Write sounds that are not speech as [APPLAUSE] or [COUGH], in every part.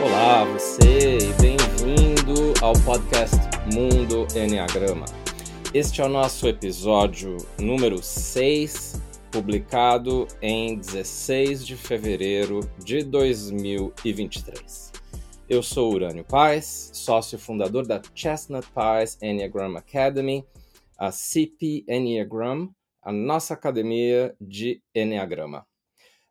Olá, você e bem-vindo ao podcast Mundo Enneagrama. Este é o nosso episódio número 6, publicado em 16 de fevereiro de 2023. Eu sou Urânio Paz, sócio fundador da Chestnut Pies Enneagram Academy, a CP Enneagram, a nossa academia de Enneagrama.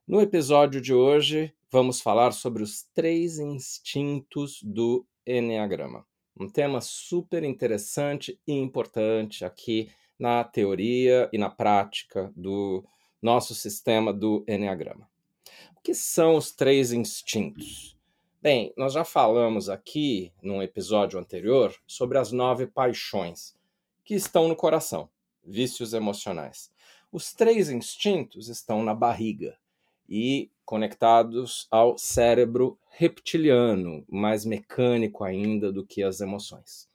No episódio de hoje, vamos falar sobre os três instintos do Enneagrama. Um tema super interessante e importante aqui na teoria e na prática do nosso sistema do Enneagrama. O que são os três instintos? Bem, nós já falamos aqui num episódio anterior sobre as nove paixões que estão no coração, vícios emocionais. Os três instintos estão na barriga e conectados ao cérebro reptiliano, mais mecânico ainda do que as emoções.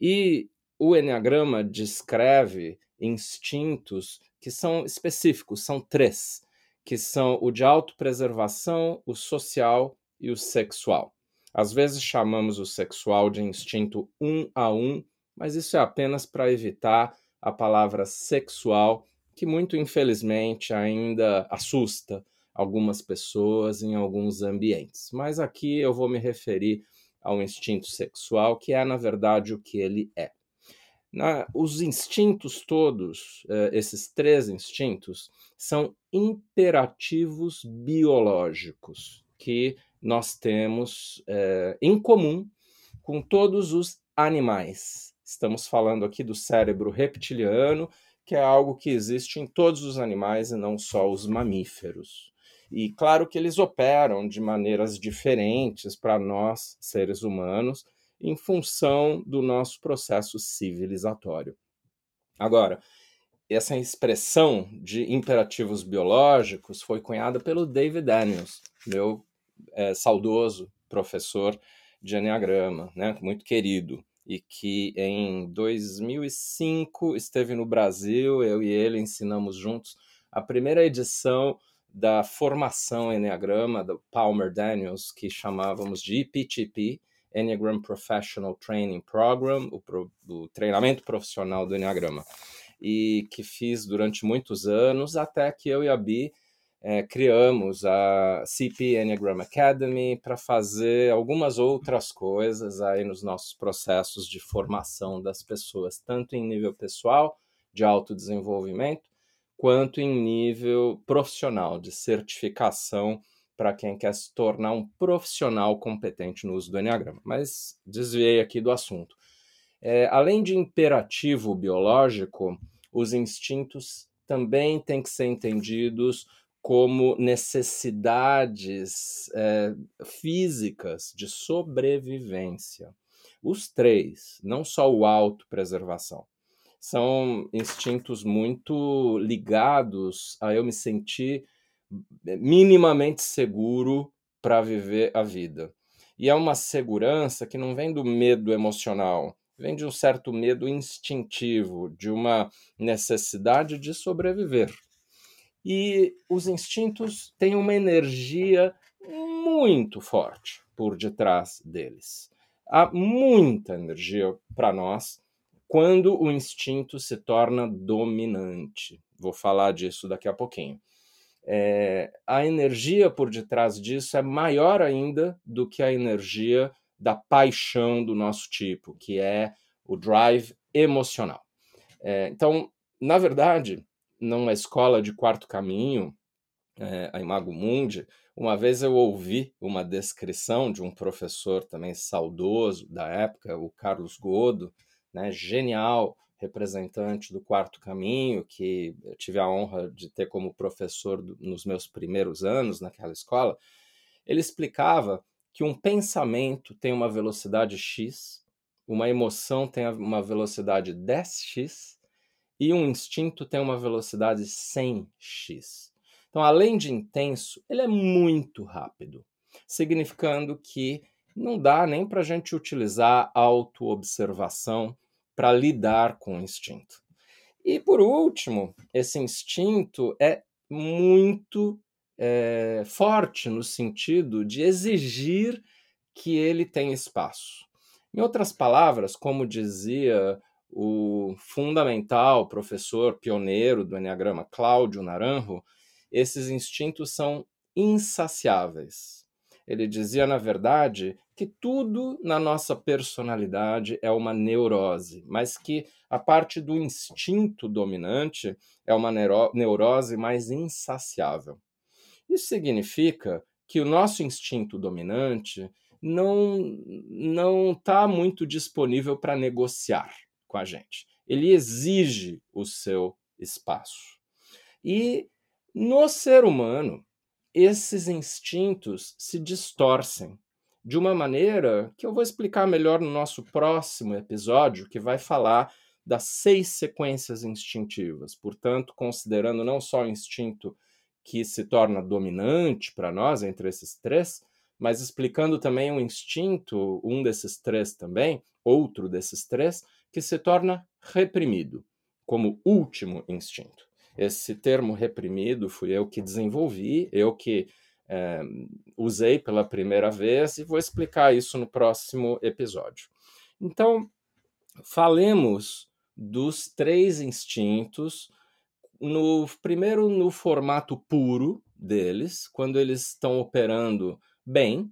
E o Enneagrama descreve instintos que são específicos, são três, que são o de autopreservação, o social e o sexual. Às vezes chamamos o sexual de instinto um a um, mas isso é apenas para evitar a palavra sexual, que muito infelizmente ainda assusta algumas pessoas em alguns ambientes. Mas aqui eu vou me referir ao instinto sexual, que é, na verdade, o que ele é. Na, os instintos todos, eh, esses três instintos, são imperativos biológicos que nós temos eh, em comum com todos os animais. Estamos falando aqui do cérebro reptiliano, que é algo que existe em todos os animais e não só os mamíferos. E claro que eles operam de maneiras diferentes para nós, seres humanos, em função do nosso processo civilizatório. Agora, essa expressão de imperativos biológicos foi cunhada pelo David Daniels, meu é, saudoso professor de Enneagrama, né, muito querido, e que em 2005 esteve no Brasil, eu e ele ensinamos juntos a primeira edição da formação Enneagrama, do Palmer Daniels, que chamávamos de EPTP, Enneagram Professional Training Program, o, pro, o treinamento profissional do Enneagrama, e que fiz durante muitos anos, até que eu e a Bi é, criamos a CP Enneagram Academy para fazer algumas outras coisas aí nos nossos processos de formação das pessoas, tanto em nível pessoal, de autodesenvolvimento, quanto em nível profissional, de certificação para quem quer se tornar um profissional competente no uso do Enneagrama. Mas desviei aqui do assunto. É, além de imperativo biológico, os instintos também têm que ser entendidos como necessidades é, físicas de sobrevivência. Os três, não só o autopreservação são instintos muito ligados a eu me sentir minimamente seguro para viver a vida. E é uma segurança que não vem do medo emocional, vem de um certo medo instintivo, de uma necessidade de sobreviver. E os instintos têm uma energia muito forte por detrás deles. Há muita energia para nós quando o instinto se torna dominante. Vou falar disso daqui a pouquinho. É, a energia por detrás disso é maior ainda do que a energia da paixão do nosso tipo, que é o drive emocional. É, então, na verdade, numa escola de quarto caminho, é, a Imago Mundi, uma vez eu ouvi uma descrição de um professor também saudoso da época, o Carlos Godo, né, genial representante do Quarto Caminho, que eu tive a honra de ter como professor nos meus primeiros anos naquela escola, ele explicava que um pensamento tem uma velocidade x, uma emoção tem uma velocidade 10x e um instinto tem uma velocidade 100x. Então, além de intenso, ele é muito rápido, significando que não dá nem para a gente utilizar autoobservação para lidar com o instinto. E por último, esse instinto é muito é, forte no sentido de exigir que ele tem espaço. Em outras palavras, como dizia o fundamental professor pioneiro do Enneagrama, Cláudio Naranjo, esses instintos são insaciáveis. Ele dizia, na verdade, que tudo na nossa personalidade é uma neurose, mas que a parte do instinto dominante é uma neurose mais insaciável. Isso significa que o nosso instinto dominante não não está muito disponível para negociar com a gente. Ele exige o seu espaço. E no ser humano, esses instintos se distorcem de uma maneira que eu vou explicar melhor no nosso próximo episódio, que vai falar das seis sequências instintivas. Portanto, considerando não só o instinto que se torna dominante para nós entre esses três, mas explicando também um instinto, um desses três também, outro desses três, que se torna reprimido, como último instinto. Esse termo reprimido fui eu que desenvolvi, eu que é, usei pela primeira vez e vou explicar isso no próximo episódio. Então, falemos dos três instintos, no primeiro no formato puro deles, quando eles estão operando bem,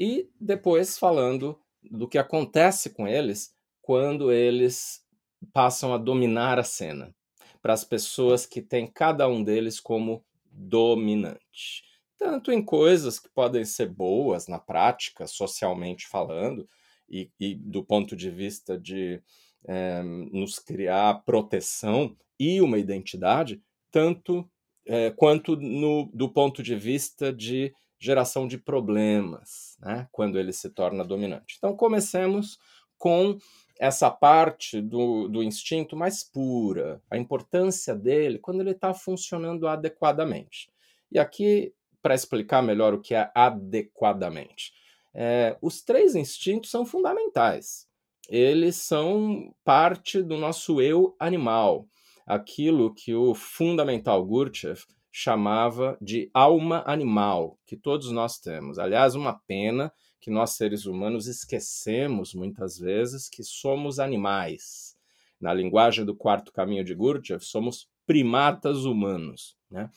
e depois falando do que acontece com eles quando eles passam a dominar a cena, para as pessoas que têm cada um deles como dominante. Tanto em coisas que podem ser boas na prática, socialmente falando, e, e do ponto de vista de é, nos criar proteção e uma identidade, tanto é, quanto no, do ponto de vista de geração de problemas, né, quando ele se torna dominante. Então, comecemos com essa parte do, do instinto mais pura, a importância dele quando ele está funcionando adequadamente. E aqui, para explicar melhor o que é adequadamente, é, os três instintos são fundamentais. Eles são parte do nosso eu animal, aquilo que o fundamental Gurdjieff chamava de alma animal, que todos nós temos. Aliás, uma pena que nós seres humanos esquecemos muitas vezes que somos animais. Na linguagem do quarto caminho de Gurdjieff, somos primatas humanos. Né?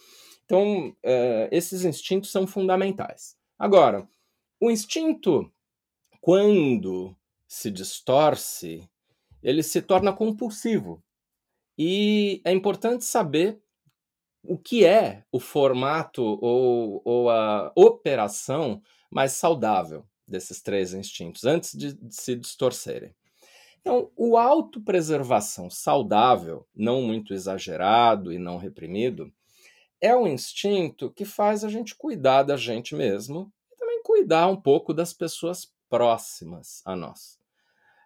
Então, uh, esses instintos são fundamentais. Agora, o instinto, quando se distorce, ele se torna compulsivo. E é importante saber o que é o formato ou, ou a operação mais saudável desses três instintos, antes de, de se distorcerem. Então, o autopreservação saudável, não muito exagerado e não reprimido, é um instinto que faz a gente cuidar da gente mesmo e também cuidar um pouco das pessoas próximas a nós.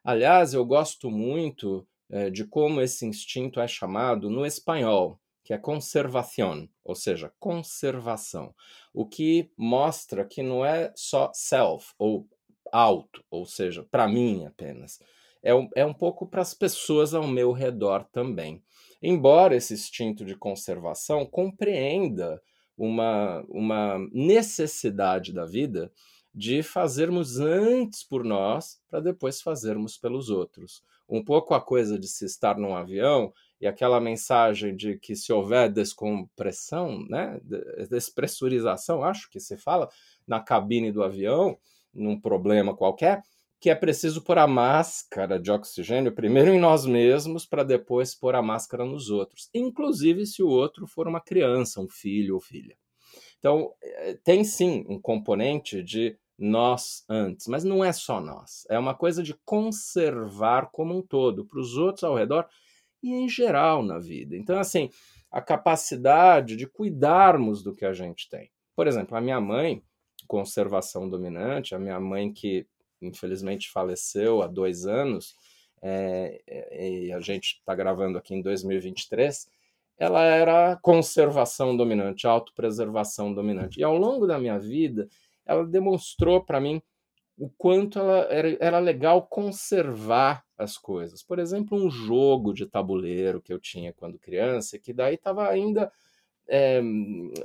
Aliás, eu gosto muito é, de como esse instinto é chamado no espanhol que é conservação, ou seja, conservação, o que mostra que não é só self ou auto, ou seja, para mim apenas. É um, é um pouco para as pessoas ao meu redor também. Embora esse instinto de conservação compreenda uma, uma necessidade da vida de fazermos antes por nós para depois fazermos pelos outros. Um pouco a coisa de se estar num avião e aquela mensagem de que se houver descompressão, né, despressurização, acho que se fala, na cabine do avião, num problema qualquer, que é preciso pôr a máscara de oxigênio primeiro em nós mesmos para depois pôr a máscara nos outros, inclusive se o outro for uma criança, um filho ou filha. Então, eh, tem sim um componente de nós antes, mas não é só nós, é uma coisa de conservar como um todo, para os outros ao redor e em geral na vida. Então, assim, a capacidade de cuidarmos do que a gente tem. Por exemplo, a minha mãe, conservação dominante, a minha mãe que infelizmente faleceu há dois anos, é, e a gente está gravando aqui em 2023, ela era conservação dominante, autopreservação dominante. E ao longo da minha vida, ela demonstrou para mim o quanto ela era, era legal conservar as coisas. Por exemplo, um jogo de tabuleiro que eu tinha quando criança, que daí estava ainda é,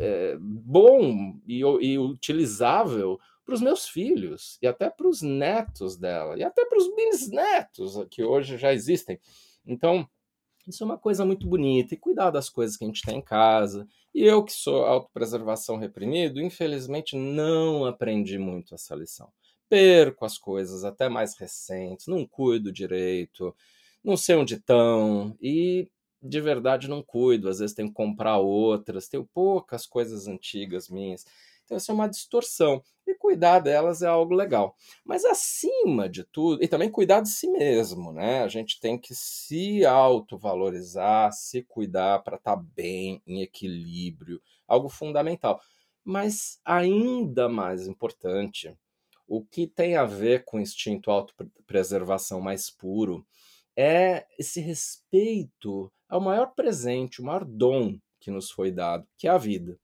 é, bom e, e, utilizável para os meus filhos e até para os netos dela e até para os bisnetos que hoje já existem. Então, isso é uma coisa muito bonita e cuidar das coisas que a gente tem em casa. E eu que sou autopreservação reprimido, infelizmente não aprendi muito essa lição. Perco as coisas até mais recentes, não cuido direito, não sei onde estão e de verdade não cuido. Às vezes tenho que comprar outras, tenho poucas coisas antigas minhas. Então, isso é uma distorção. E cuidar delas é algo legal. Mas, acima de tudo, e também cuidar de si mesmo, né? A gente tem que se autovalorizar, se cuidar para estar tá bem, em equilíbrio, algo fundamental. Mas, ainda mais importante, o que tem a ver com o instinto autopreservação mais puro é esse respeito ao maior presente, o maior dom que nos foi dado, que é a vida.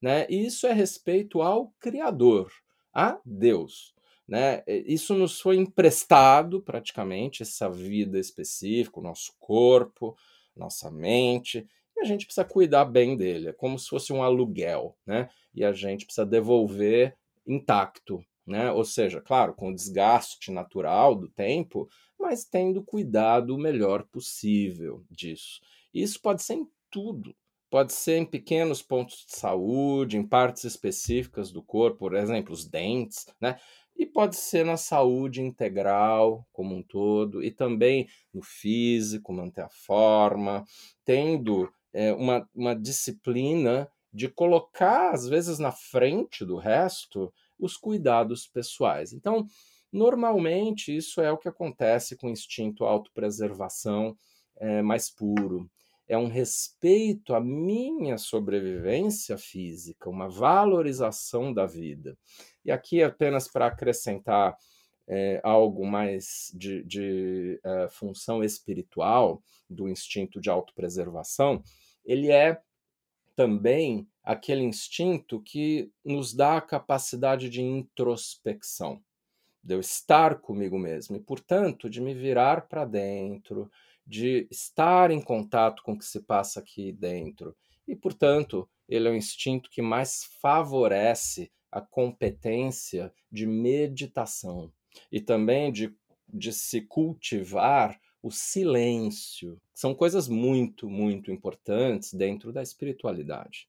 Né? E isso é respeito ao Criador, a Deus. Né? Isso nos foi emprestado praticamente, essa vida específica, o nosso corpo, nossa mente, e a gente precisa cuidar bem dele, é como se fosse um aluguel, né? E a gente precisa devolver intacto, né? Ou seja, claro, com o desgaste natural do tempo, mas tendo cuidado o melhor possível disso. Isso pode ser em tudo, Pode ser em pequenos pontos de saúde, em partes específicas do corpo, por exemplo, os dentes, né? E pode ser na saúde integral como um todo, e também no físico, manter a forma, tendo é, uma, uma disciplina de colocar, às vezes, na frente do resto, os cuidados pessoais. Então, normalmente, isso é o que acontece com o instinto autopreservação é, mais puro é um respeito à minha sobrevivência física, uma valorização da vida. E aqui, apenas para acrescentar é, algo mais de, de é, função espiritual do instinto de autopreservação, ele é também aquele instinto que nos dá a capacidade de introspecção, de eu estar comigo mesmo e, portanto, de me virar para dentro, de estar em contato com o que se passa aqui dentro. E, portanto, ele é o instinto que mais favorece a competência de meditação e também de, de se cultivar o silêncio. São coisas muito, muito importantes dentro da espiritualidade.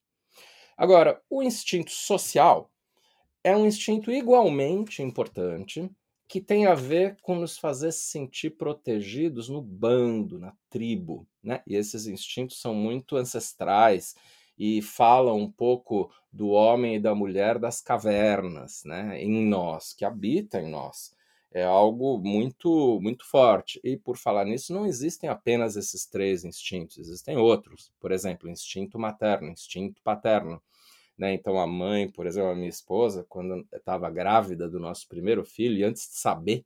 Agora, o instinto social é um instinto igualmente importante que tem a ver com nos fazer sentir protegidos no bando, na tribo, né? E esses instintos são muito ancestrais e falam um pouco do homem e da mulher das cavernas, né? Em nós, que habita em nós. É algo muito muito forte. E por falar nisso, não existem apenas esses três instintos, existem outros. Por exemplo, instinto materno, instinto paterno. Né? Então, a mãe, por exemplo, a minha esposa, quando estava grávida do nosso primeiro filho, e antes de saber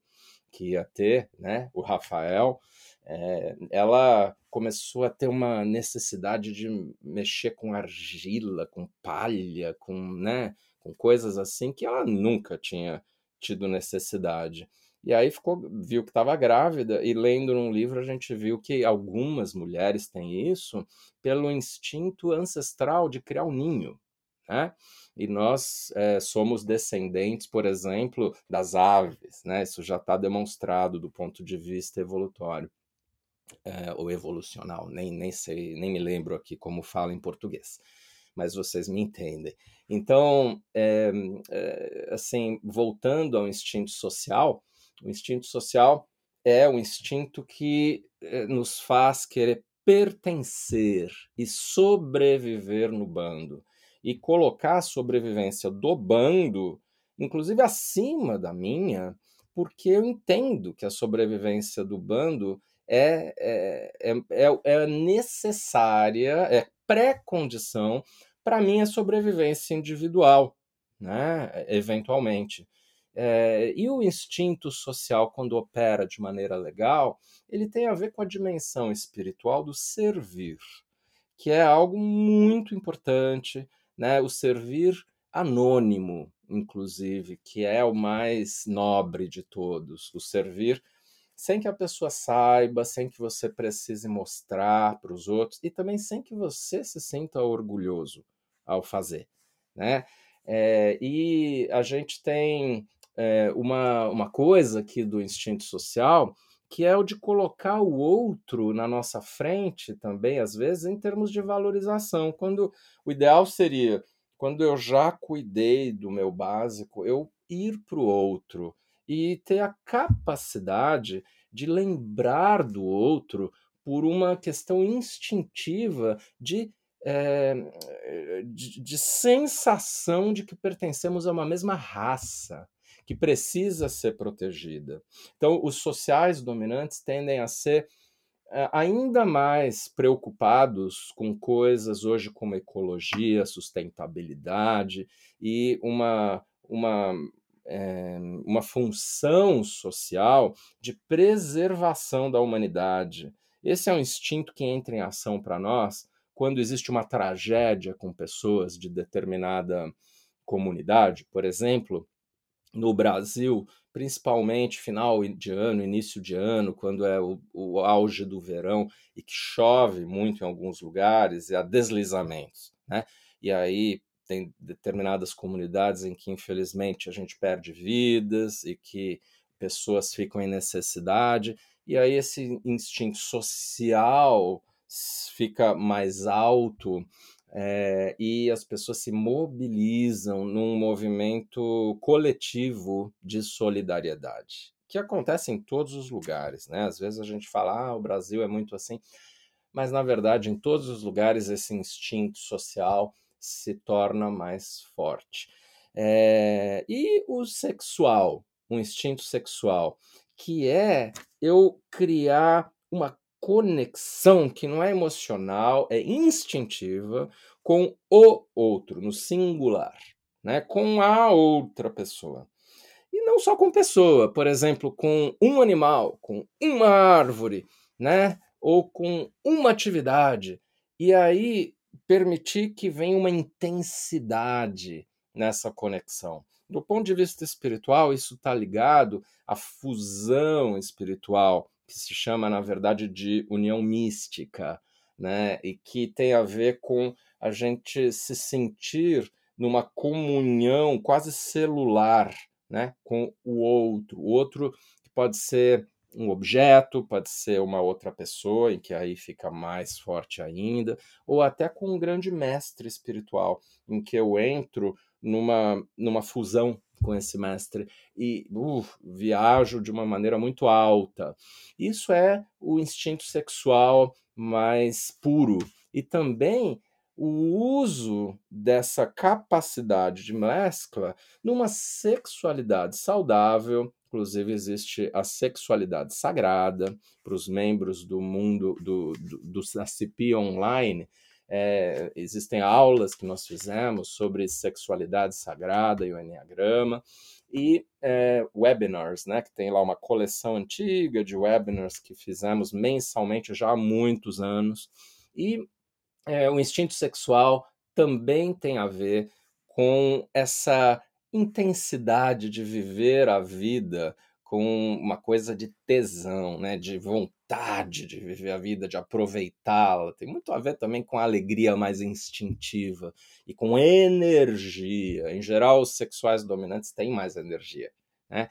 que ia ter né, o Rafael, é, ela começou a ter uma necessidade de mexer com argila, com palha, com, né, com coisas assim que ela nunca tinha tido necessidade. E aí ficou, viu que estava grávida e lendo num livro a gente viu que algumas mulheres têm isso pelo instinto ancestral de criar um ninho. Né? E nós é, somos descendentes, por exemplo, das aves, né? Isso já está demonstrado do ponto de vista evolutório é, ou evolucional, nem, nem sei, nem me lembro aqui como fala em português, mas vocês me entendem. Então, é, assim, voltando ao instinto social, o instinto social é um instinto que nos faz querer pertencer e sobreviver no bando e colocar a sobrevivência do bando, inclusive acima da minha, porque eu entendo que a sobrevivência do bando é, é, é, é necessária, é pré-condição para minha sobrevivência individual, né? eventualmente. É, e o instinto social, quando opera de maneira legal, ele tem a ver com a dimensão espiritual do servir, que é algo muito importante né, o servir anônimo, inclusive, que é o mais nobre de todos, o servir sem que a pessoa saiba, sem que você precise mostrar para os outros e também sem que você se sinta orgulhoso ao fazer, né? É, e a gente tem é, uma, uma coisa aqui do instinto social que é o de colocar o outro na nossa frente também, às vezes, em termos de valorização. Quando o ideal seria, quando eu já cuidei do meu básico, eu ir para o outro e ter a capacidade de lembrar do outro por uma questão instintiva de, é, de, de sensação de que pertencemos a uma mesma raça que precisa ser protegida. Então, os sociais dominantes tendem a ser eh, ainda mais preocupados com coisas hoje como ecologia, sustentabilidade e uma, uma, é, uma função social de preservação da humanidade. Esse é um instinto que entra em ação para nós quando existe uma tragédia com pessoas de determinada comunidade, por exemplo, no Brasil, principalmente final de ano, início de ano, quando é o, o, auge do verão e que chove muito em alguns lugares, e há deslizamentos, né? E aí tem determinadas comunidades em que, infelizmente, a gente perde vidas e que pessoas ficam em necessidade, e aí esse instinto social fica mais alto é, e as pessoas se mobilizam num movimento coletivo de solidariedade, que acontece em todos os lugares. Né? Às vezes a gente fala, ah, o Brasil é muito assim, mas na verdade, em todos os lugares, esse instinto social se torna mais forte. É, e o sexual, o instinto sexual, que é eu criar uma conexão que não é emocional, é instintiva com o outro, no singular, né? com a outra pessoa. E não só com pessoa, por exemplo, com um animal, com uma árvore, né? ou com uma atividade. E aí permitir que venha uma intensidade nessa conexão. Do ponto de vista espiritual, isso está ligado à fusão espiritual que se chama, na verdade, de união mística, né? E que tem a ver com a gente se sentir numa comunhão quase celular, né? Com o outro. O outro que pode ser um objeto, pode ser uma outra pessoa, em que aí fica mais forte ainda, ou até com um grande mestre espiritual, em que eu entro numa, numa fusão com esse mestre e viajo de uma maneira muito alta. Isso é o instinto sexual mais puro e também o uso dessa capacidade de mescla numa sexualidade saudável. Inclusive, existe a sexualidade sagrada para os membros do mundo do, do, do CP Online é, existem aulas que nós fizemos sobre sexualidade sagrada e o Enneagrama, e é, webinars, né, que tem lá uma coleção antiga de webinars que fizemos mensalmente já há muitos anos. E é, o instinto sexual também tem a ver com essa intensidade de viver a vida com uma coisa de tesão, né, de vontade de viver a vida, de aproveitá-la. Tem muito a ver também com a alegria mais instintiva e com energia. Em geral, os sexuais dominantes têm mais energia, né?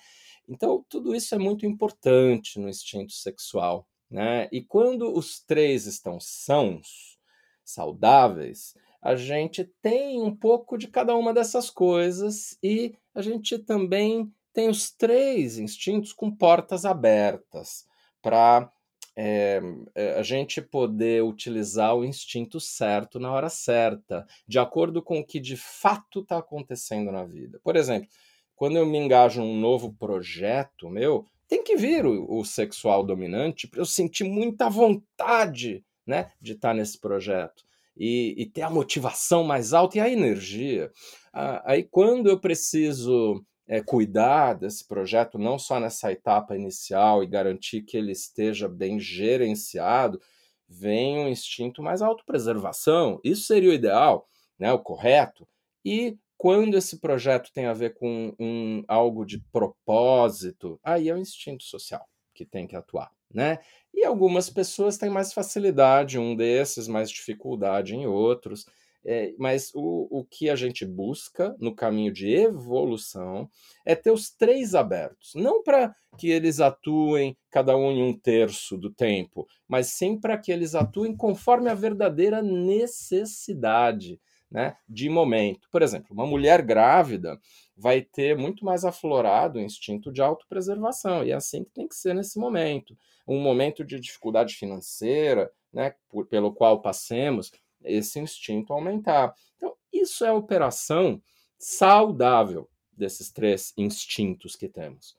Então, tudo isso é muito importante no instinto sexual, né? E quando os três estão sãos, saudáveis, a gente tem um pouco de cada uma dessas coisas e a gente também tem os três instintos com portas abertas para é, eh, a gente poder utilizar o instinto certo na hora certa, de acordo com o que de fato está acontecendo na vida. Por exemplo, quando eu me engajo num novo projeto meu, tem que vir o, o sexual dominante para eu sentir muita vontade né, de estar tá nesse projeto. E, e, ter a motivação mais alta e a energia. Ah, aí, quando eu preciso é, cuidar desse projeto, não só nessa etapa inicial e garantir que ele esteja bem gerenciado, vem um instinto mais autopreservação. Isso seria o ideal, né, o correto. E quando esse projeto tem a ver com um, algo de propósito, aí é o instinto social que tem que atuar. Né? E algumas pessoas têm mais facilidade, um desses, mais dificuldade em outros. É, mas o, o que a gente busca no caminho de evolução é ter os três abertos. Não para que eles atuem cada um em um terço do tempo, mas sim para que eles atuem conforme a verdadeira necessidade né, de momento. Por exemplo, uma mulher grávida vai ter muito mais aflorado o instinto de autopreservação, e é assim que tem que ser nesse momento. Um momento de dificuldade financeira, né, por, pelo qual passemos, esse instinto aumentar. Então, isso é operação saudável desses três instintos que temos.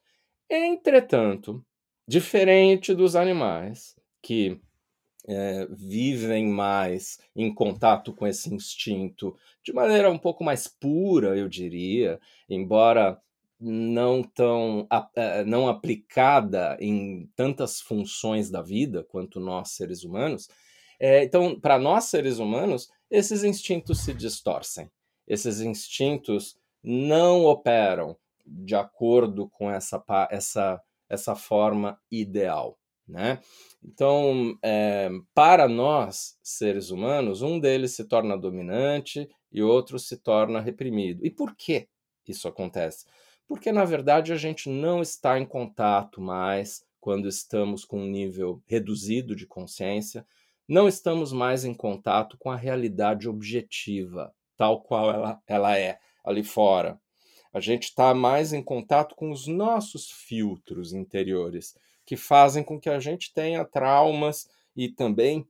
Entretanto, diferente dos animais que é, vivem mais em contato com esse instinto de maneira um pouco mais pura, eu diria, embora não tão é, não aplicada em tantas funções da vida quanto nós seres humanos. É, então, para nós seres humanos, esses instintos se distorcem. Esses instintos não operam de acordo com essa, essa, essa forma ideal. Né? Então, é, para nós, seres humanos, um deles se torna dominante e outro se torna reprimido. E por que isso acontece? Porque, na verdade, a gente não está em contato mais quando estamos com um nível reduzido de consciência, não estamos mais em contato com a realidade objetiva, tal qual ela, ela é ali fora. A gente está mais em contato com os nossos filtros interiores que fazem com que a gente tenha traumas e também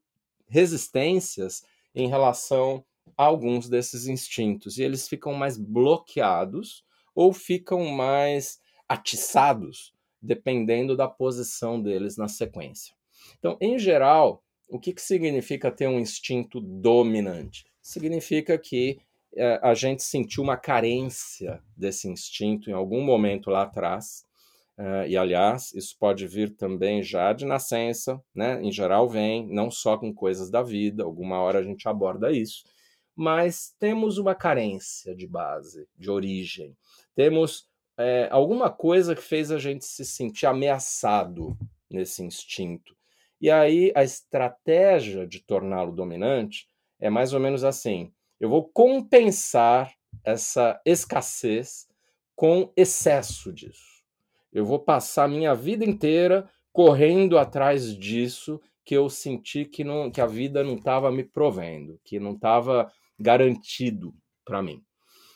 resistências em relação a alguns desses instintos. E eles ficam mais bloqueados ou ficam mais atiçados, dependendo da posição deles na sequência. Então, em geral, o que, que significa ter um instinto dominante? Significa que é, a gente sentiu uma carência desse instinto em algum momento lá atrás Uh, e, aliás, isso pode vir também já de nascença, né? Em geral, vem não só com coisas da vida, alguma hora a gente aborda isso, mas temos uma carência de base, de origem. Temos é, alguma coisa que fez a gente se sentir ameaçado nesse instinto. E aí a estratégia de torná-lo dominante é mais ou menos assim: eu vou compensar essa escassez com excesso disso. Eu vou passar a minha vida inteira correndo atrás disso que eu senti que, não, que a vida não estava me provendo, que não estava garantido para mim.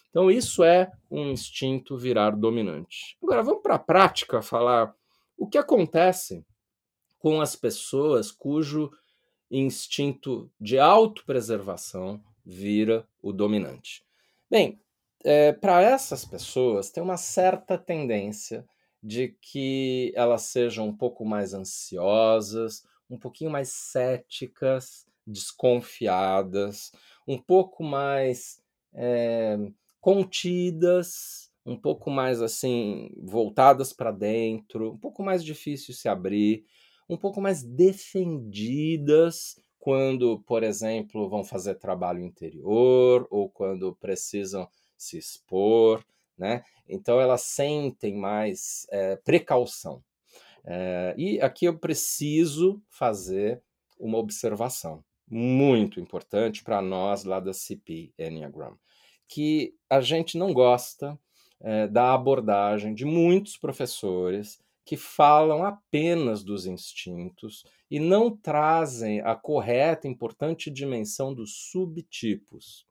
Então, isso é um instinto virar dominante. Agora, vamos para a prática falar o que acontece com as pessoas cujo instinto de autopreservação vira o dominante. Bem, é, para essas pessoas tem uma certa tendência de que elas sejam um pouco mais ansiosas, um pouquinho mais céticas, desconfiadas, um pouco mais é, contidas, um pouco mais assim voltadas para dentro, um pouco mais difícil se abrir, um pouco mais defendidas quando, por exemplo, vão fazer trabalho interior ou quando precisam se expor né? Então elas sentem mais é, precaução. É, e aqui eu preciso fazer uma observação muito importante para nós lá da CP Enneagram, que a gente não gosta é, da abordagem de muitos professores que falam apenas dos instintos e não trazem a correta, importante dimensão dos subtipos.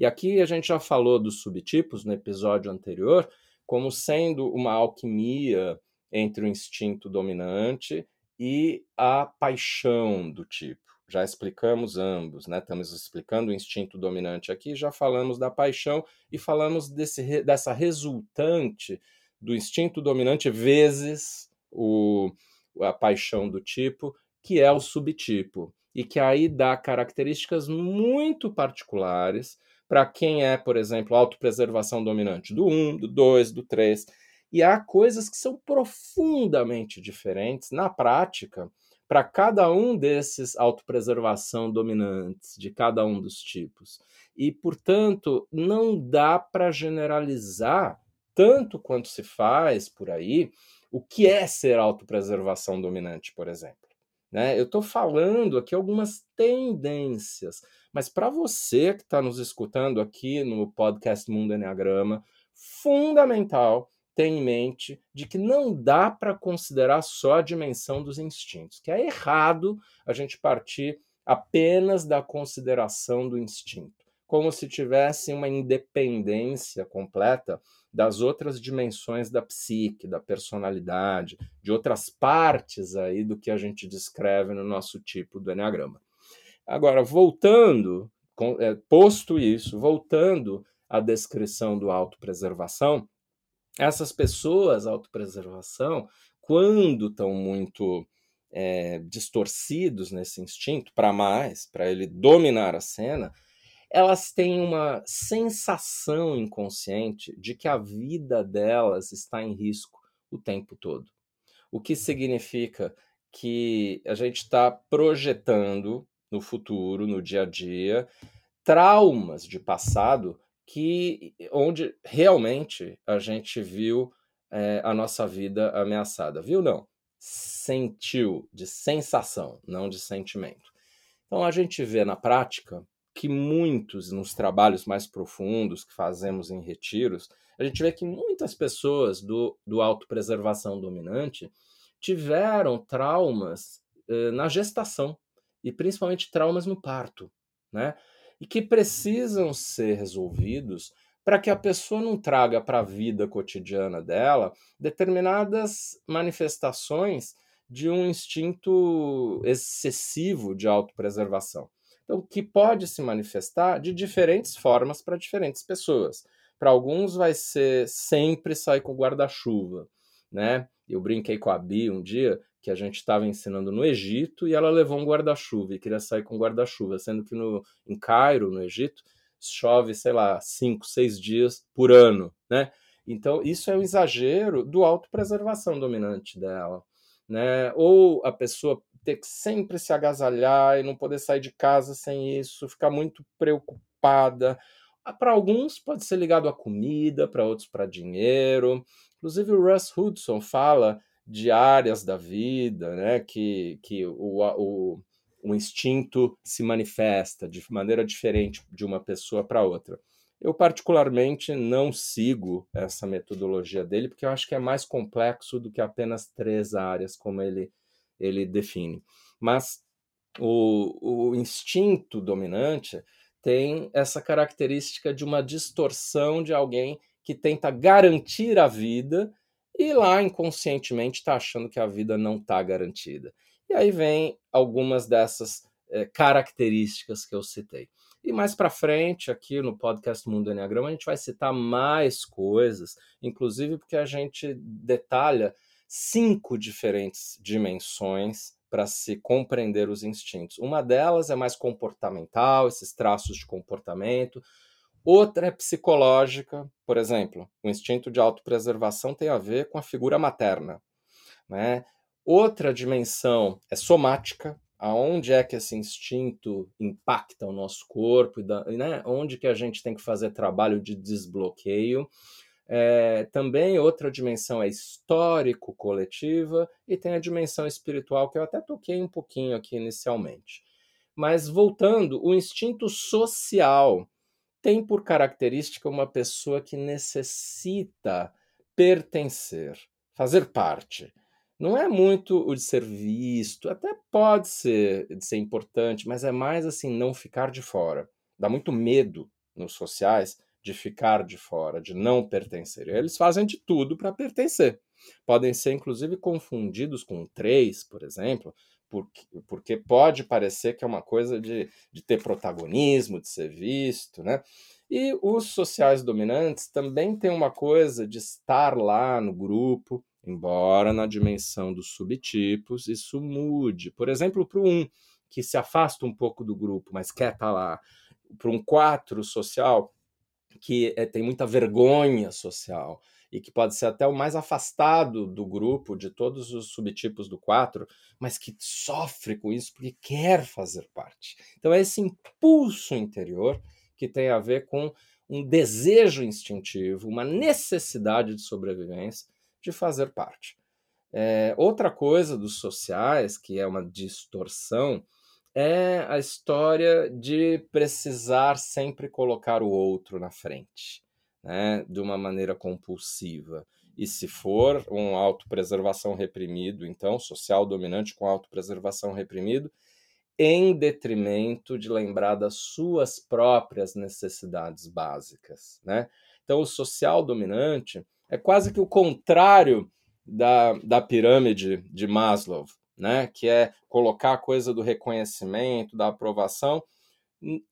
E aqui a gente já falou dos subtipos no episódio anterior, como sendo uma alquimia entre o instinto dominante e a paixão do tipo. Já explicamos ambos, né? Estamos explicando o instinto dominante aqui, já falamos da paixão e falamos desse, dessa resultante do instinto dominante vezes o, a paixão do tipo, que é o subtipo, e que aí dá características muito particulares para quem é, por exemplo, autopreservação dominante do 1, do 2, do 3. E há coisas que são profundamente diferentes na prática para cada um desses autopreservação dominantes, de cada um dos tipos. E, portanto, não dá para generalizar, tanto quanto se faz por aí, o que é ser autopreservação dominante, por exemplo. Né? Eu estou falando aqui algumas tendências, mas para você que está nos escutando aqui no podcast Mundo Enneagrama, fundamental ter em mente de que não dá para considerar só a dimensão dos instintos, que é errado a gente partir apenas da consideração do instinto, como se tivesse uma independência completa das outras dimensões da psique, da personalidade, de outras partes aí do que a gente descreve no nosso tipo do Enneagrama. Agora, voltando, é, posto isso, voltando à descrição do autopreservação, essas pessoas, autopreservação, quando estão muito é, distorcidos nesse instinto, para mais, para ele dominar a cena, elas têm uma sensação inconsciente de que a vida delas está em risco o tempo todo. O que significa que a gente está projetando no futuro, no dia a dia, traumas de passado que onde realmente a gente viu é, a nossa vida ameaçada. Viu não? Sentiu de sensação, não de sentimento. Então a gente vê na prática que muitos, nos trabalhos mais profundos que fazemos em retiros, a gente vê que muitas pessoas do, do autopreservação dominante tiveram traumas eh, na gestação e principalmente traumas no parto, né? E que precisam ser resolvidos para que a pessoa não traga para a vida cotidiana dela determinadas manifestações de um instinto excessivo de autopreservação. Então, que pode se manifestar de diferentes formas para diferentes pessoas. Para alguns vai ser sempre sair com guarda-chuva, né? Eu brinquei com a Bia um dia que a gente estava ensinando no Egito e ela levou um guarda-chuva e queria sair com guarda-chuva, sendo que no, em Cairo, no Egito, chove, sei lá, cinco, seis dias por ano, né? Então, isso é um exagero do autopreservação dominante dela, né? Ou a pessoa ter que sempre se agasalhar e não poder sair de casa sem isso, ficar muito preocupada. Ah, para alguns pode ser ligado à comida, para outros para dinheiro. Inclusive o Russ Hudson fala de áreas da vida, né, que, que o, o, o instinto se manifesta de maneira diferente de uma pessoa para outra. Eu, particularmente, não sigo essa metodologia dele, porque eu acho que é mais complexo do que apenas três áreas, como ele ele define. Mas o, o instinto dominante tem essa característica de uma distorção de alguém que tenta garantir a vida e lá inconscientemente está achando que a vida não está garantida. E aí vem algumas dessas é, características que eu citei. E mais para frente, aqui no podcast Mundo Enneagrama, a gente vai citar mais coisas, inclusive porque a gente detalha cinco diferentes dimensões para se compreender os instintos. Uma delas é mais comportamental, esses traços de comportamento. Outra é psicológica, por exemplo, o instinto de autopreservação tem a ver com a figura materna. Né? Outra dimensão é somática, aonde é que esse instinto impacta o nosso corpo, e né? onde que a gente tem que fazer trabalho de desbloqueio. É, também outra dimensão é histórico-coletiva e tem a dimensão espiritual, que eu até toquei um pouquinho aqui inicialmente. Mas voltando, o instinto social tem por característica uma pessoa que necessita pertencer, fazer parte. Não é muito o de ser visto, até pode ser de ser importante, mas é mais assim não ficar de fora. Dá muito medo nos sociais de ficar de fora, de não pertencer. Eles fazem de tudo para pertencer. Podem ser, inclusive, confundidos com três, por exemplo, porque, porque pode parecer que é uma coisa de, de ter protagonismo, de ser visto, né? E os sociais dominantes também têm uma coisa de estar lá no grupo, embora na dimensão dos subtipos isso mude. Por exemplo, para o um, que se afasta um pouco do grupo, mas quer estar tá lá. Para um quatro social, que é, tem muita vergonha social e que pode ser até o mais afastado do grupo, de todos os subtipos do 4, mas que sofre com isso porque quer fazer parte. Então, é esse impulso interior que tem a ver com um desejo instintivo, uma necessidade de sobrevivência de fazer parte. É, outra coisa dos sociais, que é uma distorção, é a história de precisar sempre colocar o outro na frente, né, de uma maneira compulsiva. E se for um autopreservação reprimido, então, social dominante com autopreservação reprimido, em detrimento de lembrar das suas próprias necessidades básicas, né? Então, o social dominante é quase que o contrário da, da pirâmide de Maslow, né? Que é colocar a coisa do reconhecimento, da aprovação,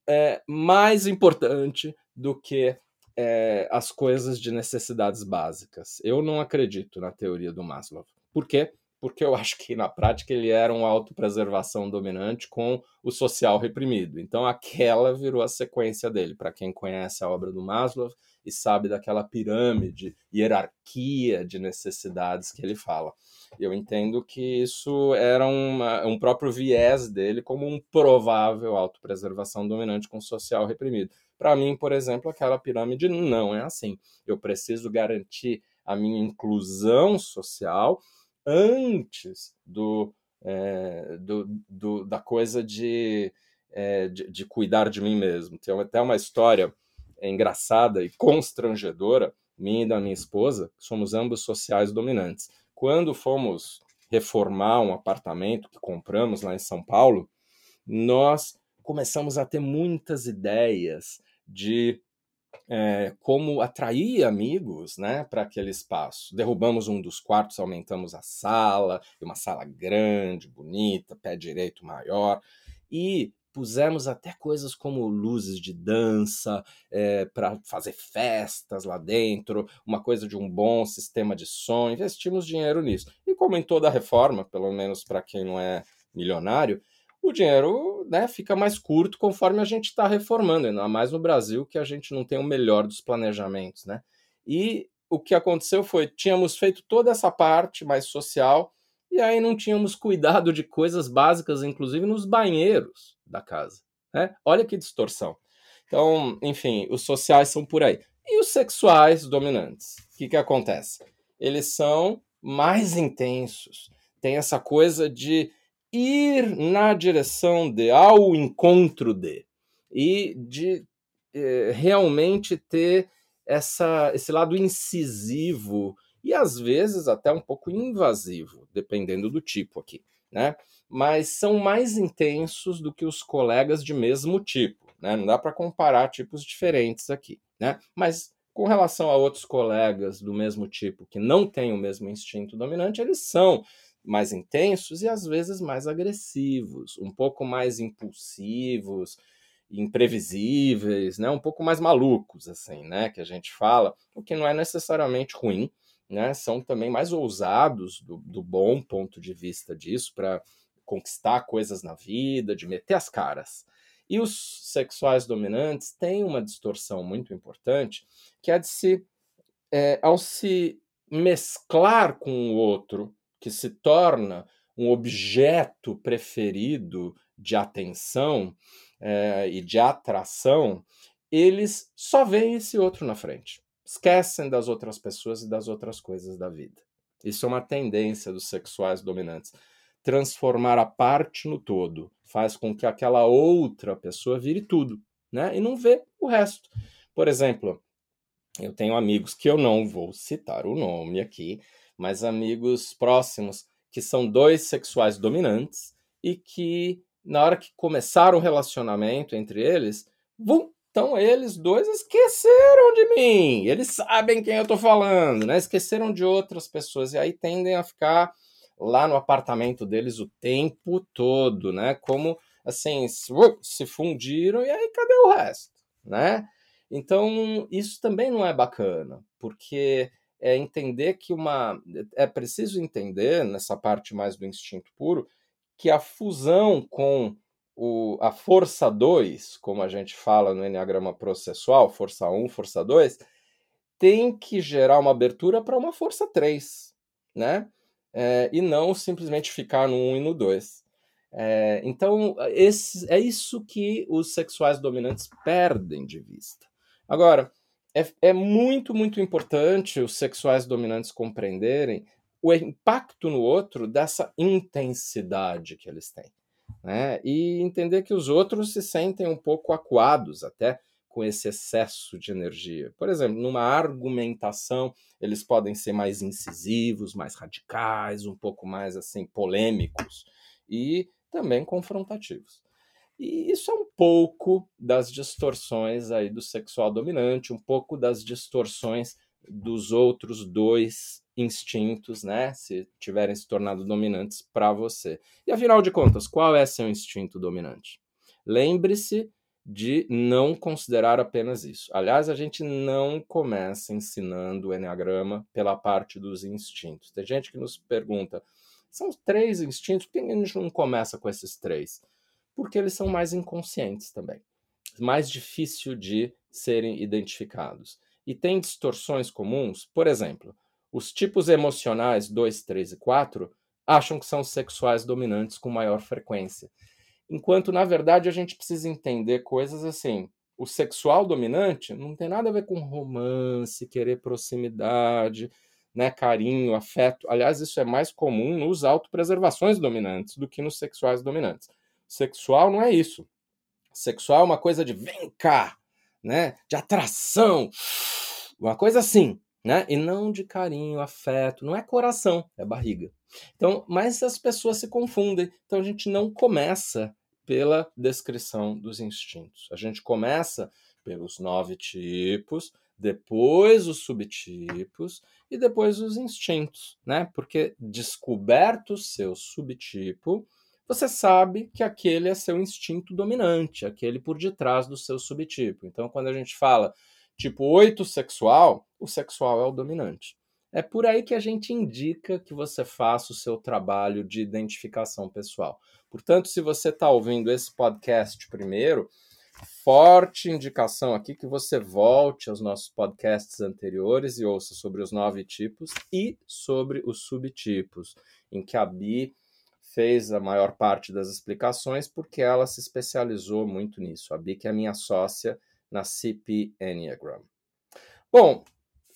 é mais importante do que é, as coisas de necessidades básicas. Eu não acredito na teoria do Maslow. Por quê? Porque eu [LAUGHS] acho que na prática ele era uma autopreservação dominante com o social reprimido. Então aquela virou a sequência dele. Para quem conhece a obra do Maslow e sabe daquela pirâmide, hierarquia de necessidades que ele fala. Eu entendo que isso era uma, um próprio viés dele como um provável autopreservação dominante com social reprimido. Para mim, por exemplo, aquela pirâmide não é assim. Eu preciso garantir a minha inclusão social antes do, é, do, do, da coisa de, é, de, de, cuidar de mim mesmo. Tem até uma história engraçada e constrangedora, minha e da minha esposa, somos ambos sociais dominantes. Quando fomos reformar um apartamento que compramos lá em São Paulo, nós começamos a ter muitas ideias de é, como atrair amigos né, para aquele espaço. Derrubamos um dos quartos, aumentamos a sala, uma sala grande, bonita, pé direito maior, e pusemos até coisas como luzes de dança é, para fazer festas lá dentro, uma coisa de um bom sistema de som, investimos dinheiro nisso. E como em toda reforma, pelo menos para quem não é milionário, o dinheiro né, fica mais curto conforme a gente está reformando, ainda mais no Brasil, que a gente não tem o melhor dos planejamentos. Né? E o que aconteceu foi, tínhamos feito toda essa parte mais social, e aí não tínhamos [LAUGHS] cuidado de coisas básicas, inclusive nos banheiros da casa. Né? Olha que distorção. Então, enfim, os sociais são por aí. E os sexuais dominantes? O que, que acontece? Eles são mais intensos. Tem essa coisa de ir na direção de, ao encontro de, e de eh, realmente ter essa, esse lado incisivo e às vezes até um pouco invasivo, dependendo do tipo aqui, né? Mas são mais intensos do que os colegas de mesmo tipo, né? Não dá para comparar tipos diferentes aqui, né? Mas com relação a outros colegas do mesmo tipo que não têm o mesmo instinto dominante, eles são mais intensos e às vezes mais agressivos, um pouco mais impulsivos, imprevisíveis, né, um pouco mais malucos assim, né, que a gente fala, o que não é necessariamente ruim, né, são também mais ousados do, do bom ponto de vista disso para conquistar coisas na vida, de meter as caras. E os sexuais dominantes têm uma distorção muito importante, que é de se, é, ao se mesclar com o outro, que se torna um objeto preferido de atenção é, e de atração, eles só veem esse outro na frente. Esquecem das outras pessoas e das outras coisas da vida. Isso é uma tendência dos sexuais dominantes. Transformar a parte no todo faz com que aquela outra pessoa vire tudo, né? E não vê o resto. Por exemplo, eu tenho amigos que eu não vou citar o nome aqui, mas amigos próximos que são dois sexuais dominantes e que na hora que começaram o relacionamento entre eles, vum, então eles dois esqueceram de mim. Eles sabem quem eu tô falando, né? Esqueceram de outras pessoas e aí tendem a ficar lá no apartamento deles o tempo todo, né? Como assim, se fundiram e aí cadê o resto, né? Então, isso também não é bacana, porque é entender que uma. É preciso entender, nessa parte mais do instinto puro, que a fusão com o, a força 2, como a gente fala no Enneagrama processual, força 1, força 2, tem que gerar uma abertura para uma força 3, né? É, e não simplesmente ficar no 1 e no 2. É, então, esse, é isso que os sexuais dominantes perdem de vista. Agora, é, é muito, muito importante os sexuais dominantes compreenderem o impacto no outro dessa intensidade que eles têm. Né? E entender que os outros se sentem um pouco acuados até com esse excesso de energia. Por exemplo, numa argumentação, eles podem ser mais incisivos, mais radicais, um pouco mais assim polêmicos e também confrontativos. E isso é um pouco das distorções aí do sexual dominante, um pouco das distorções dos outros dois instintos, né, se tiverem se tornado dominantes para você. E afinal de contas, qual é seu instinto dominante? Lembre-se de não considerar apenas isso. Aliás, a gente não começa ensinando o Enneagrama pela parte dos instintos. Tem gente que nos pergunta: são três instintos, por que a gente não começa com esses três? Porque eles são mais inconscientes também, mais difícil de serem identificados. E tem distorções comuns, por exemplo, os tipos emocionais 2, 3 e 4 acham que são sexuais dominantes com maior frequência. Enquanto, na verdade, a gente precisa entender coisas assim. O sexual dominante não tem nada a ver com romance, querer proximidade, né, carinho, afeto. Aliás, isso é mais comum nos autopreservações dominantes do que nos sexuais dominantes. Sexual não é isso. Sexual é uma coisa de vem cá, né, de atração, uma coisa assim, né, e não de carinho, afeto. Não é coração, é barriga. Então, mas as pessoas se confundem. Então a gente não começa pela descrição dos instintos. A gente começa pelos nove tipos, depois os subtipos e depois os instintos, né? Porque descoberto o seu subtipo, você sabe que aquele é seu instinto dominante, aquele por detrás do seu subtipo. Então, quando a gente fala tipo 8 sexual, o sexual é o dominante. É por aí que a gente indica que você faça o seu trabalho de identificação pessoal. Portanto, se você está ouvindo esse podcast primeiro, forte indicação aqui que você volte aos nossos podcasts anteriores e ouça sobre os nove tipos e sobre os subtipos, em que a Bi fez a maior parte das explicações porque ela se especializou muito nisso. A Bi que é minha sócia na CP Enneagram. Bom,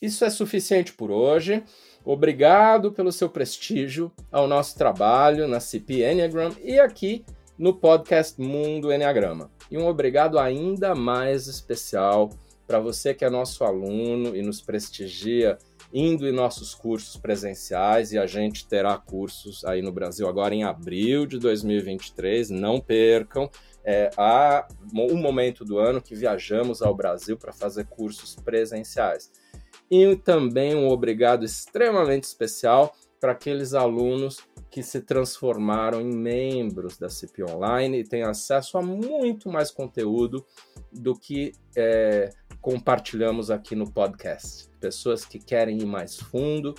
isso é suficiente por hoje. Obrigado pelo seu prestígio ao nosso trabalho na CP Enneagram e aqui no podcast Mundo Enneagrama. E um obrigado ainda mais especial para você que é nosso aluno e nos prestigia indo em nossos cursos presenciais e a gente terá cursos aí no Brasil agora em abril de 2023, não percam. É, há um momento do ano que viajamos ao Brasil para fazer cursos presenciais e também um obrigado extremamente especial para aqueles alunos que se transformaram em membros da CP Online e têm acesso a muito mais conteúdo do que é, compartilhamos aqui no podcast. Pessoas que querem ir mais fundo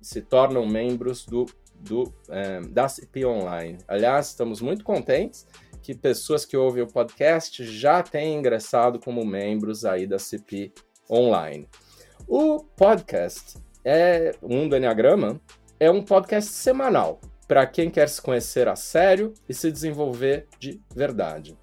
se tornam membros do, do é, da CP Online. Aliás, estamos muito contentes que pessoas que ouvem o podcast já têm ingressado como membros aí da CP Online. O podcast é Mundo Enneagrama é um podcast semanal para quem quer se conhecer a sério e se desenvolver de verdade.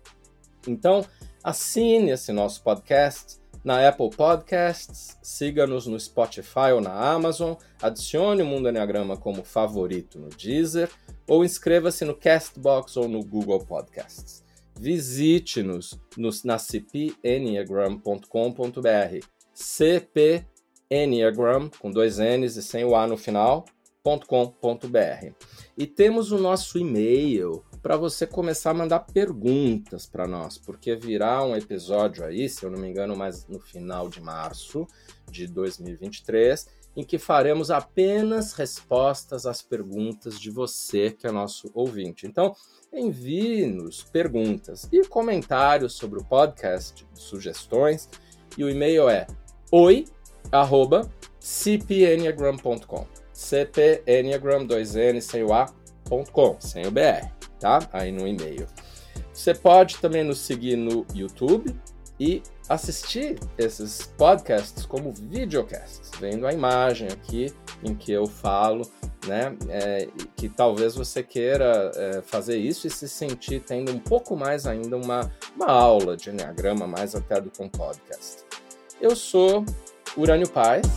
Então, assine esse nosso podcast na Apple Podcasts, siga-nos no Spotify ou na Amazon, adicione o Mundo Enneagrama como favorito no Deezer ou inscreva-se no Castbox ou no Google Podcasts. Visite-nos na cpenneagram.com.br cp Enneagram, com dois N's e sem o A no final, .com.br. E temos o nosso e-mail para você começar a mandar perguntas para nós, porque virá um episódio aí, se eu não me engano, mais no final de março de 2023, em que faremos apenas respostas às perguntas de você, que é nosso ouvinte. Então, envie-nos perguntas e comentários sobre o podcast, sugestões, e o e-mail é oi arroba cpenneagram.com. cpenneagram, 2N, sem o A.com, sem o BR, tá? Aí no e-mail. Você pode também nos seguir no YouTube e assistir esses podcasts como videocasts, vendo a imagem aqui em que eu falo, né? É, que talvez você queira é, fazer isso e se sentir tendo um pouco mais ainda uma, uma aula de Enneagrama, mais até do que um podcast. Eu sou Urânio Paz.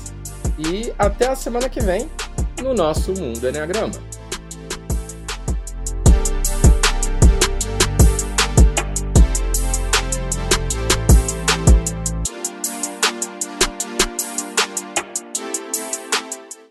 E até a semana que vem no nosso mundo Enneagrama.